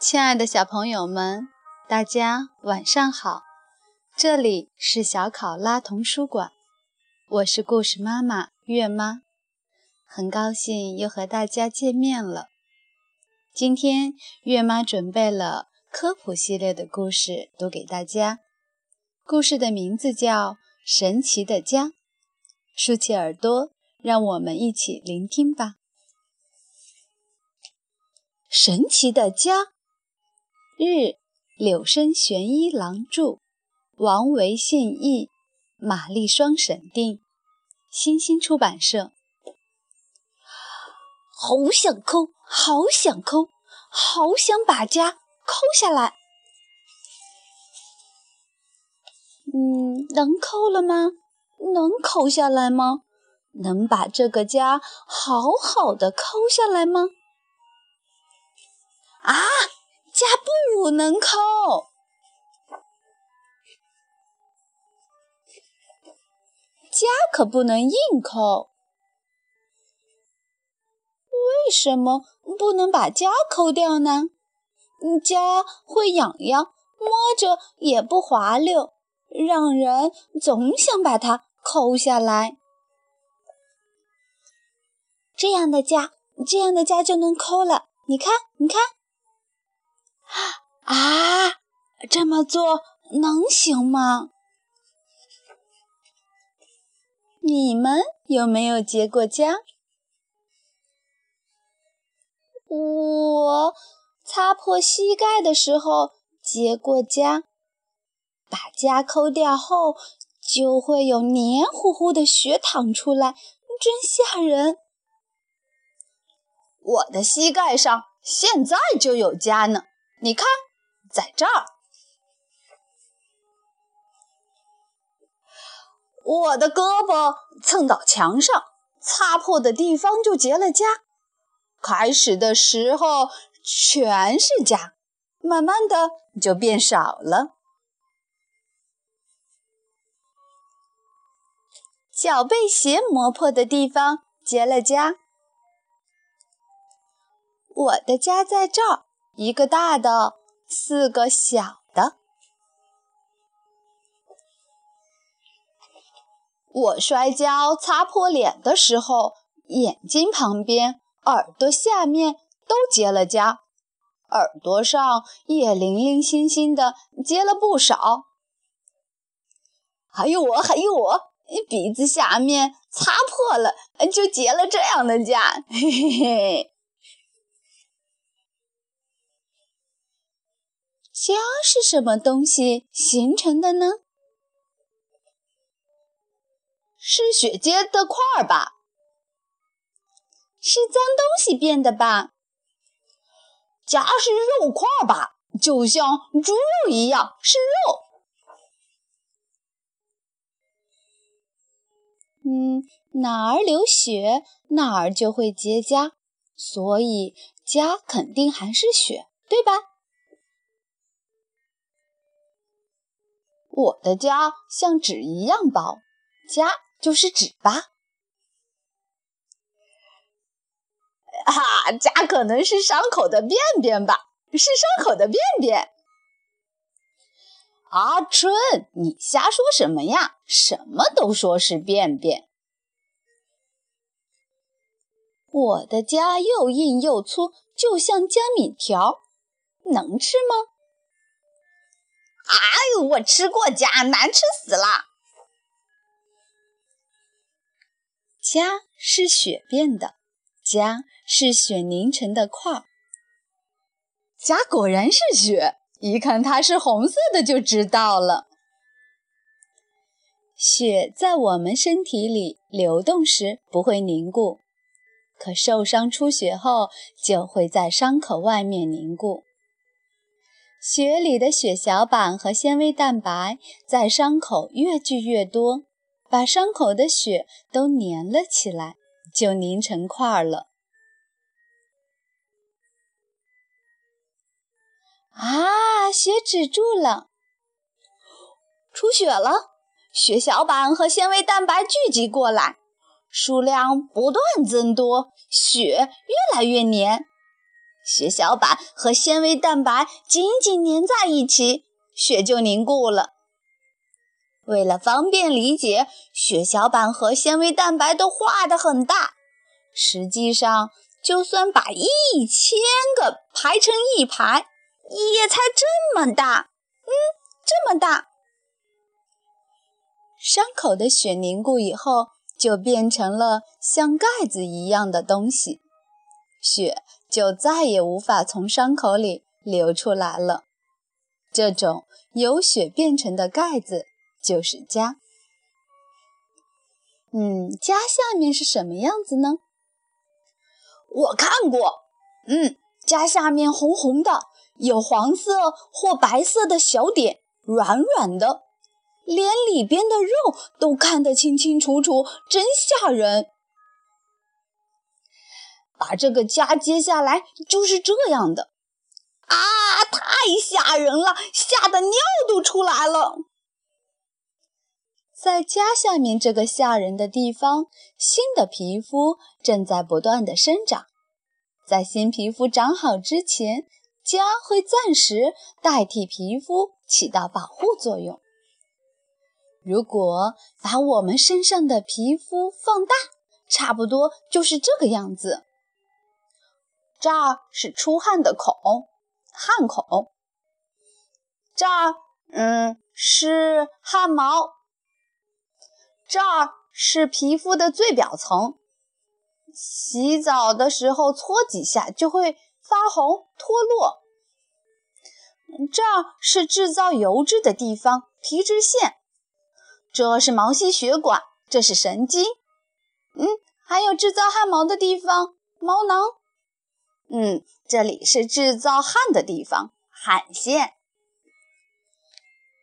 亲爱的小朋友们，大家晚上好！这里是小考拉童书馆，我是故事妈妈月妈，很高兴又和大家见面了。今天月妈准备了科普系列的故事读给大家，故事的名字叫《神奇的家》，竖起耳朵，让我们一起聆听吧。神奇的家。日，柳生玄一郎著，王维信译，马丽双审定，新星出版社。好想抠，好想抠，好想把家抠下来。嗯，能抠了吗？能抠下来吗？能把这个家好好的抠下来吗？啊！家不能抠，家可不能硬抠。为什么不能把家抠掉呢？家会痒痒，摸着也不滑溜，让人总想把它抠下来。这样的家，这样的家就能抠了。你看，你看。啊，这么做能行吗？你们有没有结过痂？我擦破膝盖的时候结过痂，把痂抠掉后就会有黏糊糊的血淌出来，真吓人。我的膝盖上现在就有痂呢。你看，在这儿，我的胳膊蹭到墙上，擦破的地方就结了痂。开始的时候全是痂，慢慢的就变少了。脚背鞋磨破的地方结了痂，我的痂在这儿。一个大的，四个小的。我摔跤擦破脸的时候，眼睛旁边、耳朵下面都结了痂，耳朵上也零零星星的结了不少。还有我，还有我，鼻子下面擦破了，就结了这样的痂，嘿嘿嘿。痂是什么东西形成的呢？是血结的块儿吧？是脏东西变的吧？痂是肉块吧？就像猪肉一样是肉。嗯，哪儿流血哪儿就会结痂，所以痂肯定还是血，对吧？我的家像纸一样薄，家就是纸吧？啊，家可能是伤口的便便吧？是伤口的便便。阿春，你瞎说什么呀？什么都说是便便。我的家又硬又粗，就像江米条，能吃吗？哎呦，我吃过痂，难吃死了。痂是血变的，痂是血凝成的块儿。痂果然是血，一看它是红色的就知道了。血在我们身体里流动时不会凝固，可受伤出血后就会在伤口外面凝固。血里的血小板和纤维蛋白在伤口越聚越多，把伤口的血都粘了起来，就凝成块了。啊，血止住了，出血了，血小板和纤维蛋白聚集过来，数量不断增多，血越来越粘。血小板和纤维蛋白紧紧粘在一起，血就凝固了。为了方便理解，血小板和纤维蛋白都画得很大。实际上，就算把一千个排成一排，也才这么大。嗯，这么大。伤口的血凝固以后，就变成了像盖子一样的东西，血就再也无法从伤口里流出来了。这种由血变成的盖子就是痂。嗯，痂下面是什么样子呢？我看过，嗯，痂下面红红的，有黄色或白色的小点，软软的。连里边的肉都看得清清楚楚，真吓人！把这个痂揭下来就是这样的啊，太吓人了，吓得尿都出来了。在痂下面这个吓人的地方，新的皮肤正在不断的生长。在新皮肤长好之前，痂会暂时代替皮肤，起到保护作用。如果把我们身上的皮肤放大，差不多就是这个样子。这儿是出汗的孔，汗孔。这儿，嗯，是汗毛。这儿是皮肤的最表层，洗澡的时候搓几下就会发红脱落。这儿是制造油脂的地方，皮脂腺。这是毛细血管，这是神经，嗯，还有制造汗毛的地方，毛囊，嗯，这里是制造汗的地方，汗腺。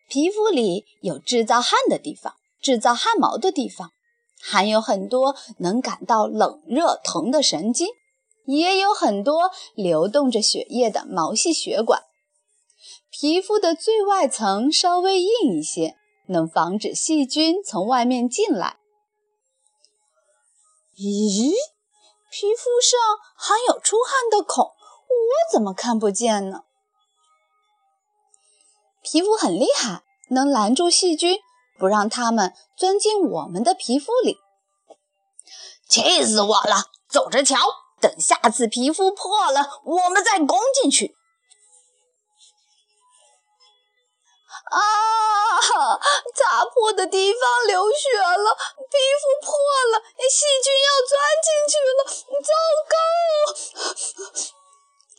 皮肤里有制造汗的地方，制造汗毛的地方，还有很多能感到冷热疼的神经，也有很多流动着血液的毛细血管。皮肤的最外层稍微硬一些。能防止细菌从外面进来。咦，皮肤上还有出汗的孔，我怎么看不见呢？皮肤很厉害，能拦住细菌，不让它们钻进我们的皮肤里。气死我了！走着瞧，等下次皮肤破了，我们再攻进去。啊！擦破的地方流血了，皮肤破了，细菌要钻进去了，糟糕！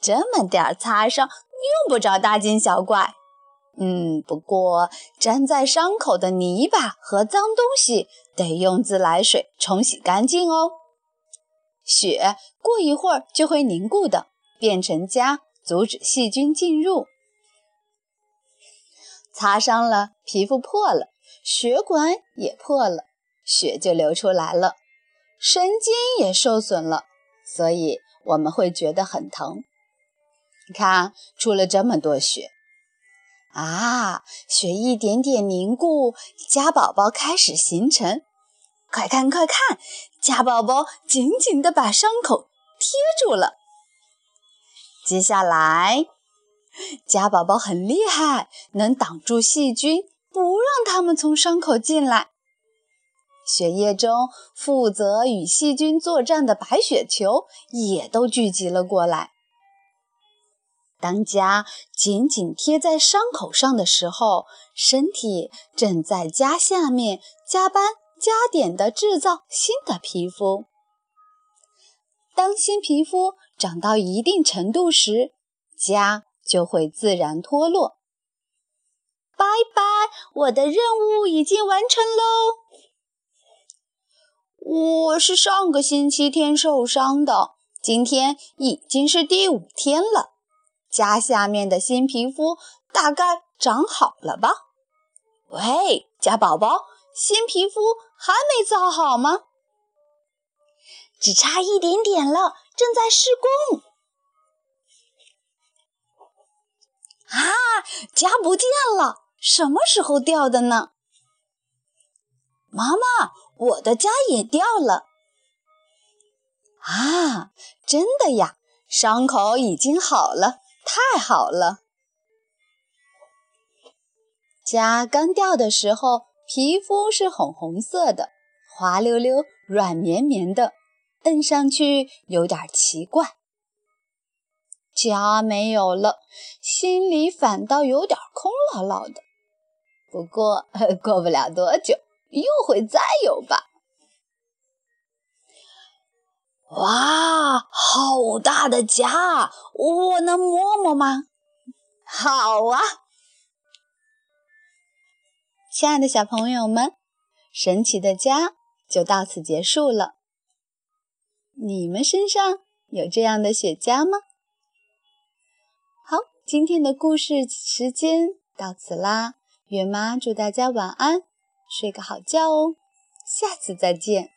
这么点擦伤，用不着大惊小怪。嗯，不过粘在伤口的泥巴和脏东西得用自来水冲洗干净哦。血过一会儿就会凝固的，变成痂，阻止细菌进入。擦伤了，皮肤破了，血管也破了，血就流出来了，神经也受损了，所以我们会觉得很疼。你看，出了这么多血啊！血一点点凝固，痂宝宝开始形成。快看，快看，痂宝宝紧紧地把伤口贴住了。接下来。家宝宝很厉害，能挡住细菌，不让它们从伤口进来。血液中负责与细菌作战的白血球也都聚集了过来。当痂紧紧贴在伤口上的时候，身体正在痂下面加班加点地制造新的皮肤。当新皮肤长到一定程度时，痂。就会自然脱落。拜拜，我的任务已经完成喽。我是上个星期天受伤的，今天已经是第五天了。家下面的新皮肤大概长好了吧？喂，家宝宝，新皮肤还没造好吗？只差一点点了，正在施工。啊，痂不见了，什么时候掉的呢？妈妈，我的痂也掉了。啊，真的呀，伤口已经好了，太好了。痂刚掉的时候，皮肤是红红色的，滑溜溜、软绵绵的，摁上去有点奇怪。家没有了，心里反倒有点空落落的。不过过不了多久，又会再有吧。哇，好大的家！我能摸摸吗？好啊。亲爱的小朋友们，神奇的家就到此结束了。你们身上有这样的雪茄吗？今天的故事时间到此啦。月妈祝大家晚安，睡个好觉哦。下次再见。